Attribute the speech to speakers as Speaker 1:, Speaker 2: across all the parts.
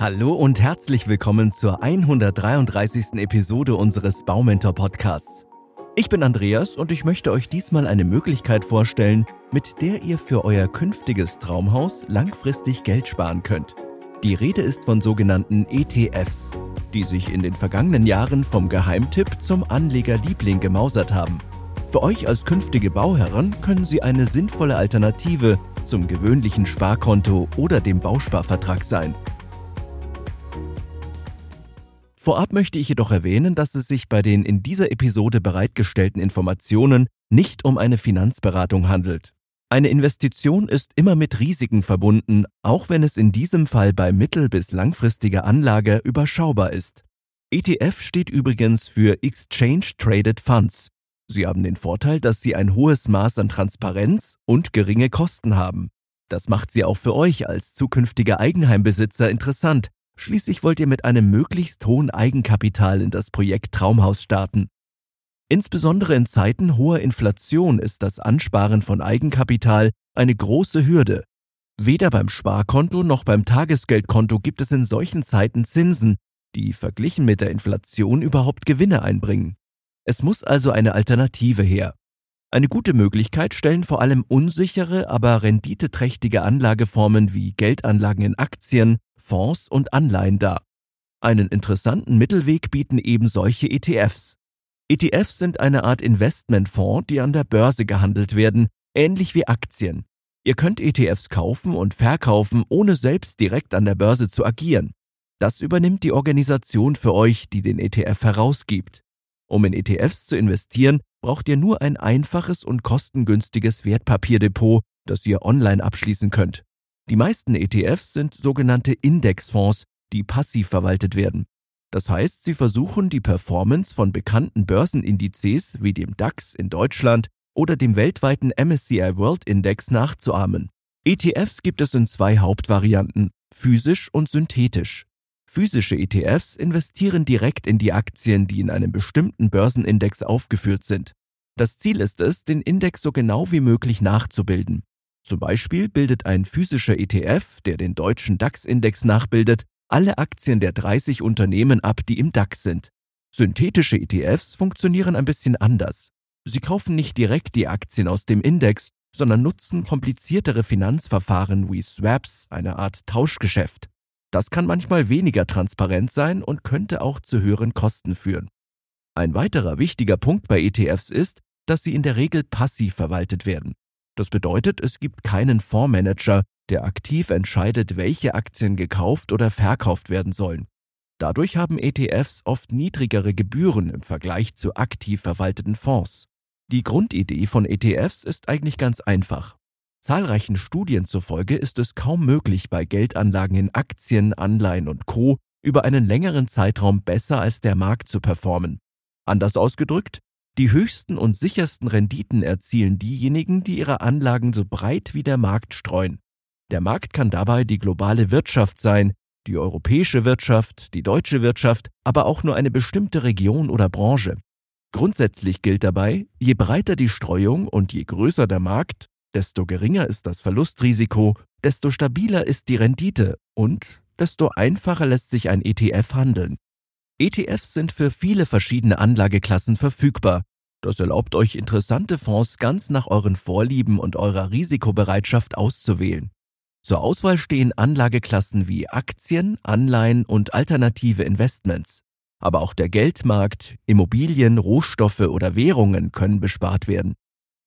Speaker 1: Hallo und herzlich willkommen zur 133. Episode unseres Baumentor Podcasts. Ich bin Andreas und ich möchte euch diesmal eine Möglichkeit vorstellen, mit der ihr für euer künftiges Traumhaus langfristig Geld sparen könnt. Die Rede ist von sogenannten ETFs, die sich in den vergangenen Jahren vom Geheimtipp zum Anlegerliebling gemausert haben. Für euch als künftige Bauherren können sie eine sinnvolle Alternative zum gewöhnlichen Sparkonto oder dem Bausparvertrag sein. Vorab möchte ich jedoch erwähnen, dass es sich bei den in dieser Episode bereitgestellten Informationen nicht um eine Finanzberatung handelt. Eine Investition ist immer mit Risiken verbunden, auch wenn es in diesem Fall bei mittel- bis langfristiger Anlage überschaubar ist. ETF steht übrigens für Exchange Traded Funds. Sie haben den Vorteil, dass sie ein hohes Maß an Transparenz und geringe Kosten haben. Das macht sie auch für euch als zukünftiger Eigenheimbesitzer interessant, Schließlich wollt ihr mit einem möglichst hohen Eigenkapital in das Projekt Traumhaus starten. Insbesondere in Zeiten hoher Inflation ist das Ansparen von Eigenkapital eine große Hürde. Weder beim Sparkonto noch beim Tagesgeldkonto gibt es in solchen Zeiten Zinsen, die verglichen mit der Inflation überhaupt Gewinne einbringen. Es muss also eine Alternative her. Eine gute Möglichkeit stellen vor allem unsichere, aber renditeträchtige Anlageformen wie Geldanlagen in Aktien, Fonds und Anleihen dar. Einen interessanten Mittelweg bieten eben solche ETFs. ETFs sind eine Art Investmentfonds, die an der Börse gehandelt werden, ähnlich wie Aktien. Ihr könnt ETFs kaufen und verkaufen, ohne selbst direkt an der Börse zu agieren. Das übernimmt die Organisation für euch, die den ETF herausgibt. Um in ETFs zu investieren, braucht ihr nur ein einfaches und kostengünstiges Wertpapierdepot, das ihr online abschließen könnt. Die meisten ETFs sind sogenannte Indexfonds, die passiv verwaltet werden. Das heißt, sie versuchen die Performance von bekannten Börsenindizes wie dem DAX in Deutschland oder dem weltweiten MSCI World Index nachzuahmen. ETFs gibt es in zwei Hauptvarianten, physisch und synthetisch. Physische ETFs investieren direkt in die Aktien, die in einem bestimmten Börsenindex aufgeführt sind. Das Ziel ist es, den Index so genau wie möglich nachzubilden. Zum Beispiel bildet ein physischer ETF, der den deutschen DAX-Index nachbildet, alle Aktien der 30 Unternehmen ab, die im DAX sind. Synthetische ETFs funktionieren ein bisschen anders. Sie kaufen nicht direkt die Aktien aus dem Index, sondern nutzen kompliziertere Finanzverfahren wie Swaps, eine Art Tauschgeschäft. Das kann manchmal weniger transparent sein und könnte auch zu höheren Kosten führen. Ein weiterer wichtiger Punkt bei ETFs ist, dass sie in der Regel passiv verwaltet werden. Das bedeutet, es gibt keinen Fondsmanager, der aktiv entscheidet, welche Aktien gekauft oder verkauft werden sollen. Dadurch haben ETFs oft niedrigere Gebühren im Vergleich zu aktiv verwalteten Fonds. Die Grundidee von ETFs ist eigentlich ganz einfach. Zahlreichen Studien zufolge ist es kaum möglich, bei Geldanlagen in Aktien, Anleihen und Co. über einen längeren Zeitraum besser als der Markt zu performen. Anders ausgedrückt, die höchsten und sichersten Renditen erzielen diejenigen, die ihre Anlagen so breit wie der Markt streuen. Der Markt kann dabei die globale Wirtschaft sein, die europäische Wirtschaft, die deutsche Wirtschaft, aber auch nur eine bestimmte Region oder Branche. Grundsätzlich gilt dabei, je breiter die Streuung und je größer der Markt, desto geringer ist das Verlustrisiko, desto stabiler ist die Rendite und desto einfacher lässt sich ein ETF handeln. ETFs sind für viele verschiedene Anlageklassen verfügbar. Das erlaubt euch interessante Fonds ganz nach euren Vorlieben und eurer Risikobereitschaft auszuwählen. Zur Auswahl stehen Anlageklassen wie Aktien, Anleihen und alternative Investments. Aber auch der Geldmarkt, Immobilien, Rohstoffe oder Währungen können bespart werden.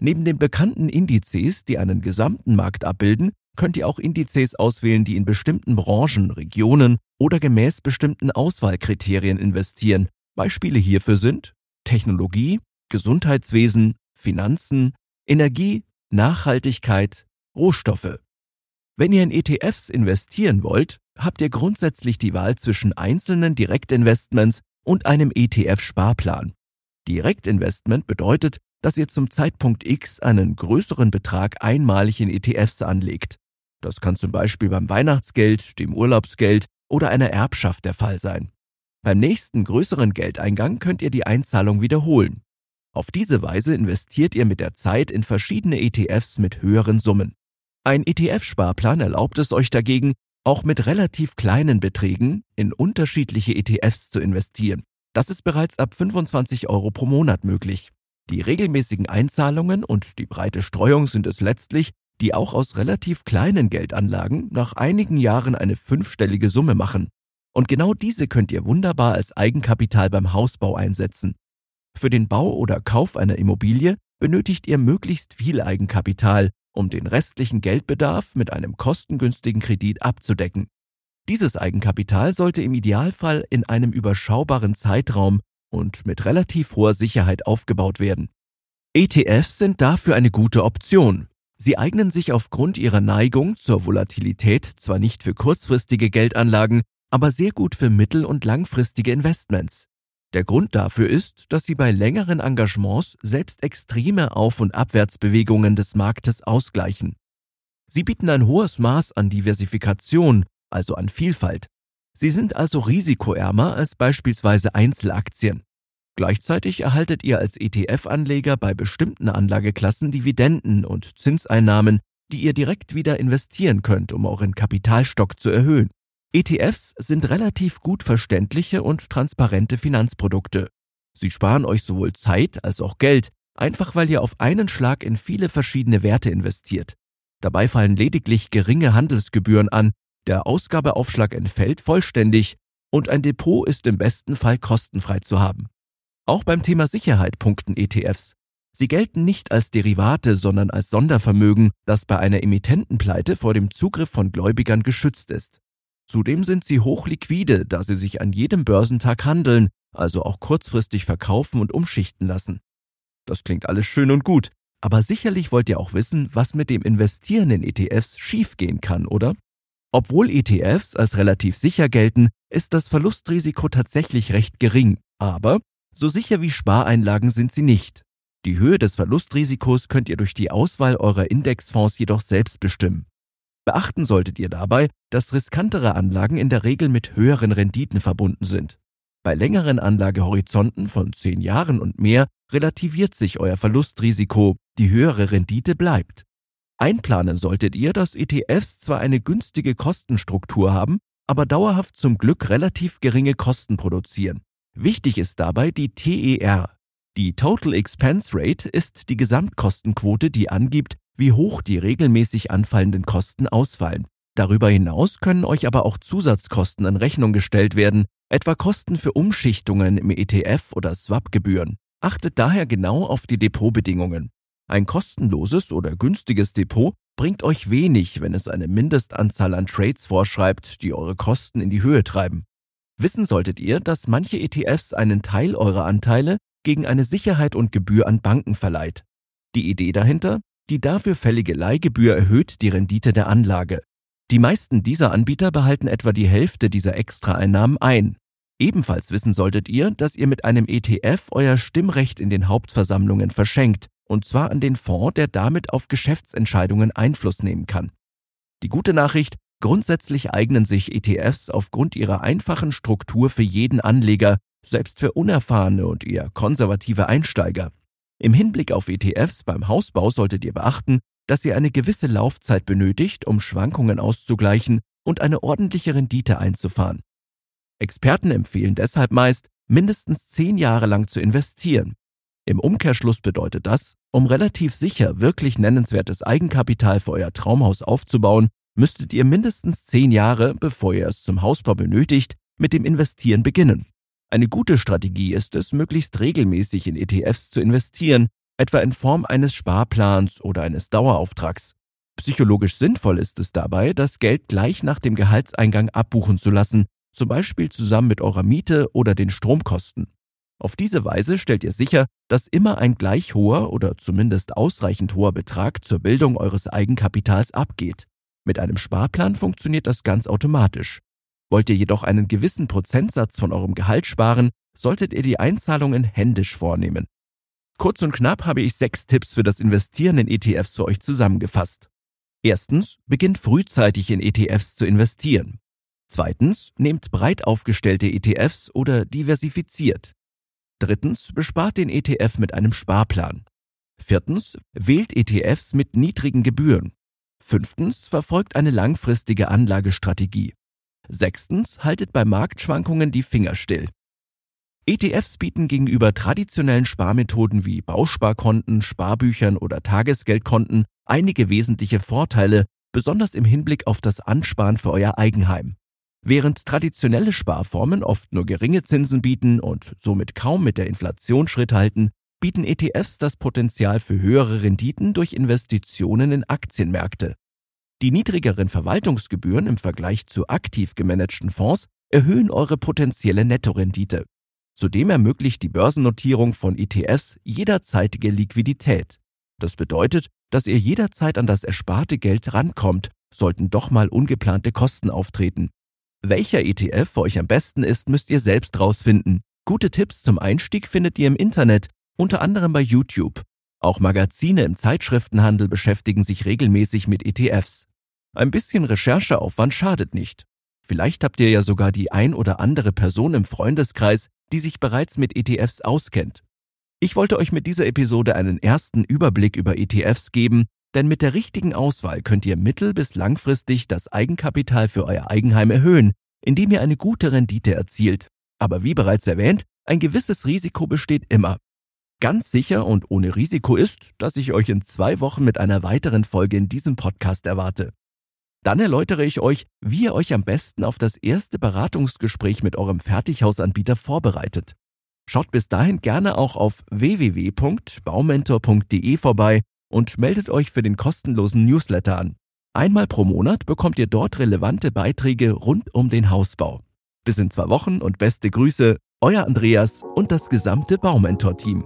Speaker 1: Neben den bekannten Indizes, die einen gesamten Markt abbilden, könnt ihr auch Indizes auswählen, die in bestimmten Branchen, Regionen oder gemäß bestimmten Auswahlkriterien investieren. Beispiele hierfür sind Technologie, Gesundheitswesen, Finanzen, Energie, Nachhaltigkeit, Rohstoffe. Wenn ihr in ETFs investieren wollt, habt ihr grundsätzlich die Wahl zwischen einzelnen Direktinvestments und einem ETF-Sparplan. Direktinvestment bedeutet, dass ihr zum Zeitpunkt X einen größeren Betrag einmalig in ETFs anlegt. Das kann zum Beispiel beim Weihnachtsgeld, dem Urlaubsgeld oder einer Erbschaft der Fall sein. Beim nächsten größeren Geldeingang könnt ihr die Einzahlung wiederholen. Auf diese Weise investiert ihr mit der Zeit in verschiedene ETFs mit höheren Summen. Ein ETF-Sparplan erlaubt es euch dagegen, auch mit relativ kleinen Beträgen in unterschiedliche ETFs zu investieren. Das ist bereits ab 25 Euro pro Monat möglich. Die regelmäßigen Einzahlungen und die breite Streuung sind es letztlich, die auch aus relativ kleinen Geldanlagen nach einigen Jahren eine fünfstellige Summe machen. Und genau diese könnt ihr wunderbar als Eigenkapital beim Hausbau einsetzen. Für den Bau oder Kauf einer Immobilie benötigt ihr möglichst viel Eigenkapital, um den restlichen Geldbedarf mit einem kostengünstigen Kredit abzudecken. Dieses Eigenkapital sollte im Idealfall in einem überschaubaren Zeitraum und mit relativ hoher Sicherheit aufgebaut werden. ETFs sind dafür eine gute Option. Sie eignen sich aufgrund ihrer Neigung zur Volatilität zwar nicht für kurzfristige Geldanlagen, aber sehr gut für mittel- und langfristige Investments. Der Grund dafür ist, dass sie bei längeren Engagements selbst extreme Auf- und Abwärtsbewegungen des Marktes ausgleichen. Sie bieten ein hohes Maß an Diversifikation, also an Vielfalt. Sie sind also risikoärmer als beispielsweise Einzelaktien. Gleichzeitig erhaltet ihr als ETF-Anleger bei bestimmten Anlageklassen Dividenden und Zinseinnahmen, die ihr direkt wieder investieren könnt, um euren Kapitalstock zu erhöhen. ETFs sind relativ gut verständliche und transparente Finanzprodukte. Sie sparen euch sowohl Zeit als auch Geld, einfach weil ihr auf einen Schlag in viele verschiedene Werte investiert. Dabei fallen lediglich geringe Handelsgebühren an, der Ausgabeaufschlag entfällt vollständig und ein Depot ist im besten Fall kostenfrei zu haben. Auch beim Thema Sicherheit punkten ETFs. Sie gelten nicht als Derivate, sondern als Sondervermögen, das bei einer Emittentenpleite vor dem Zugriff von Gläubigern geschützt ist. Zudem sind sie hochliquide, da sie sich an jedem Börsentag handeln, also auch kurzfristig verkaufen und umschichten lassen. Das klingt alles schön und gut, aber sicherlich wollt ihr auch wissen, was mit dem Investieren in ETFs schiefgehen kann, oder? Obwohl ETFs als relativ sicher gelten, ist das Verlustrisiko tatsächlich recht gering, aber so sicher wie Spareinlagen sind sie nicht. Die Höhe des Verlustrisikos könnt ihr durch die Auswahl eurer Indexfonds jedoch selbst bestimmen. Beachten solltet ihr dabei, dass riskantere Anlagen in der Regel mit höheren Renditen verbunden sind. Bei längeren Anlagehorizonten von zehn Jahren und mehr relativiert sich euer Verlustrisiko, die höhere Rendite bleibt. Einplanen solltet ihr, dass ETFs zwar eine günstige Kostenstruktur haben, aber dauerhaft zum Glück relativ geringe Kosten produzieren. Wichtig ist dabei die TER. Die Total Expense Rate ist die Gesamtkostenquote, die angibt, wie hoch die regelmäßig anfallenden Kosten ausfallen. Darüber hinaus können euch aber auch Zusatzkosten in Rechnung gestellt werden, etwa Kosten für Umschichtungen im ETF oder Swap-Gebühren. Achtet daher genau auf die Depotbedingungen. Ein kostenloses oder günstiges Depot bringt euch wenig, wenn es eine Mindestanzahl an Trades vorschreibt, die eure Kosten in die Höhe treiben. Wissen solltet ihr, dass manche ETFs einen Teil eurer Anteile gegen eine Sicherheit und Gebühr an Banken verleiht. Die Idee dahinter? Die dafür fällige Leihgebühr erhöht die Rendite der Anlage. Die meisten dieser Anbieter behalten etwa die Hälfte dieser Extraeinnahmen ein. Ebenfalls wissen solltet ihr, dass ihr mit einem ETF euer Stimmrecht in den Hauptversammlungen verschenkt, und zwar an den Fonds, der damit auf Geschäftsentscheidungen Einfluss nehmen kann. Die gute Nachricht, grundsätzlich eignen sich ETFs aufgrund ihrer einfachen Struktur für jeden Anleger, selbst für unerfahrene und eher konservative Einsteiger. Im Hinblick auf ETFs beim Hausbau solltet ihr beachten, dass ihr eine gewisse Laufzeit benötigt, um Schwankungen auszugleichen und eine ordentliche Rendite einzufahren. Experten empfehlen deshalb meist, mindestens zehn Jahre lang zu investieren. Im Umkehrschluss bedeutet das, um relativ sicher wirklich nennenswertes Eigenkapital für euer Traumhaus aufzubauen, müsstet ihr mindestens zehn Jahre, bevor ihr es zum Hausbau benötigt, mit dem Investieren beginnen. Eine gute Strategie ist es, möglichst regelmäßig in ETFs zu investieren, etwa in Form eines Sparplans oder eines Dauerauftrags. Psychologisch sinnvoll ist es dabei, das Geld gleich nach dem Gehaltseingang abbuchen zu lassen, zum Beispiel zusammen mit eurer Miete oder den Stromkosten. Auf diese Weise stellt ihr sicher, dass immer ein gleich hoher oder zumindest ausreichend hoher Betrag zur Bildung eures Eigenkapitals abgeht. Mit einem Sparplan funktioniert das ganz automatisch. Wollt ihr jedoch einen gewissen Prozentsatz von eurem Gehalt sparen, solltet ihr die Einzahlungen händisch vornehmen. Kurz und knapp habe ich sechs Tipps für das Investieren in ETFs für euch zusammengefasst. Erstens, beginnt frühzeitig in ETFs zu investieren. Zweitens, nehmt breit aufgestellte ETFs oder diversifiziert. Drittens, bespart den ETF mit einem Sparplan. Viertens, wählt ETFs mit niedrigen Gebühren. Fünftens, verfolgt eine langfristige Anlagestrategie. Sechstens, haltet bei Marktschwankungen die Finger still. ETFs bieten gegenüber traditionellen Sparmethoden wie Bausparkonten, Sparbüchern oder Tagesgeldkonten einige wesentliche Vorteile, besonders im Hinblick auf das Ansparen für euer Eigenheim. Während traditionelle Sparformen oft nur geringe Zinsen bieten und somit kaum mit der Inflation Schritt halten, bieten ETFs das Potenzial für höhere Renditen durch Investitionen in Aktienmärkte. Die niedrigeren Verwaltungsgebühren im Vergleich zu aktiv gemanagten Fonds erhöhen eure potenzielle Nettorendite. Zudem ermöglicht die Börsennotierung von ETFs jederzeitige Liquidität. Das bedeutet, dass ihr jederzeit an das ersparte Geld rankommt, sollten doch mal ungeplante Kosten auftreten. Welcher ETF für euch am besten ist, müsst ihr selbst rausfinden. Gute Tipps zum Einstieg findet ihr im Internet unter anderem bei YouTube. Auch Magazine im Zeitschriftenhandel beschäftigen sich regelmäßig mit ETFs. Ein bisschen Rechercheaufwand schadet nicht. Vielleicht habt ihr ja sogar die ein oder andere Person im Freundeskreis, die sich bereits mit ETFs auskennt. Ich wollte euch mit dieser Episode einen ersten Überblick über ETFs geben, denn mit der richtigen Auswahl könnt ihr mittel- bis langfristig das Eigenkapital für euer Eigenheim erhöhen, indem ihr eine gute Rendite erzielt. Aber wie bereits erwähnt, ein gewisses Risiko besteht immer. Ganz sicher und ohne Risiko ist, dass ich euch in zwei Wochen mit einer weiteren Folge in diesem Podcast erwarte. Dann erläutere ich euch, wie ihr euch am besten auf das erste Beratungsgespräch mit eurem Fertighausanbieter vorbereitet. Schaut bis dahin gerne auch auf www.baumentor.de vorbei und meldet euch für den kostenlosen Newsletter an. Einmal pro Monat bekommt ihr dort relevante Beiträge rund um den Hausbau. Bis in zwei Wochen und beste Grüße, euer Andreas und das gesamte Baumentor-Team.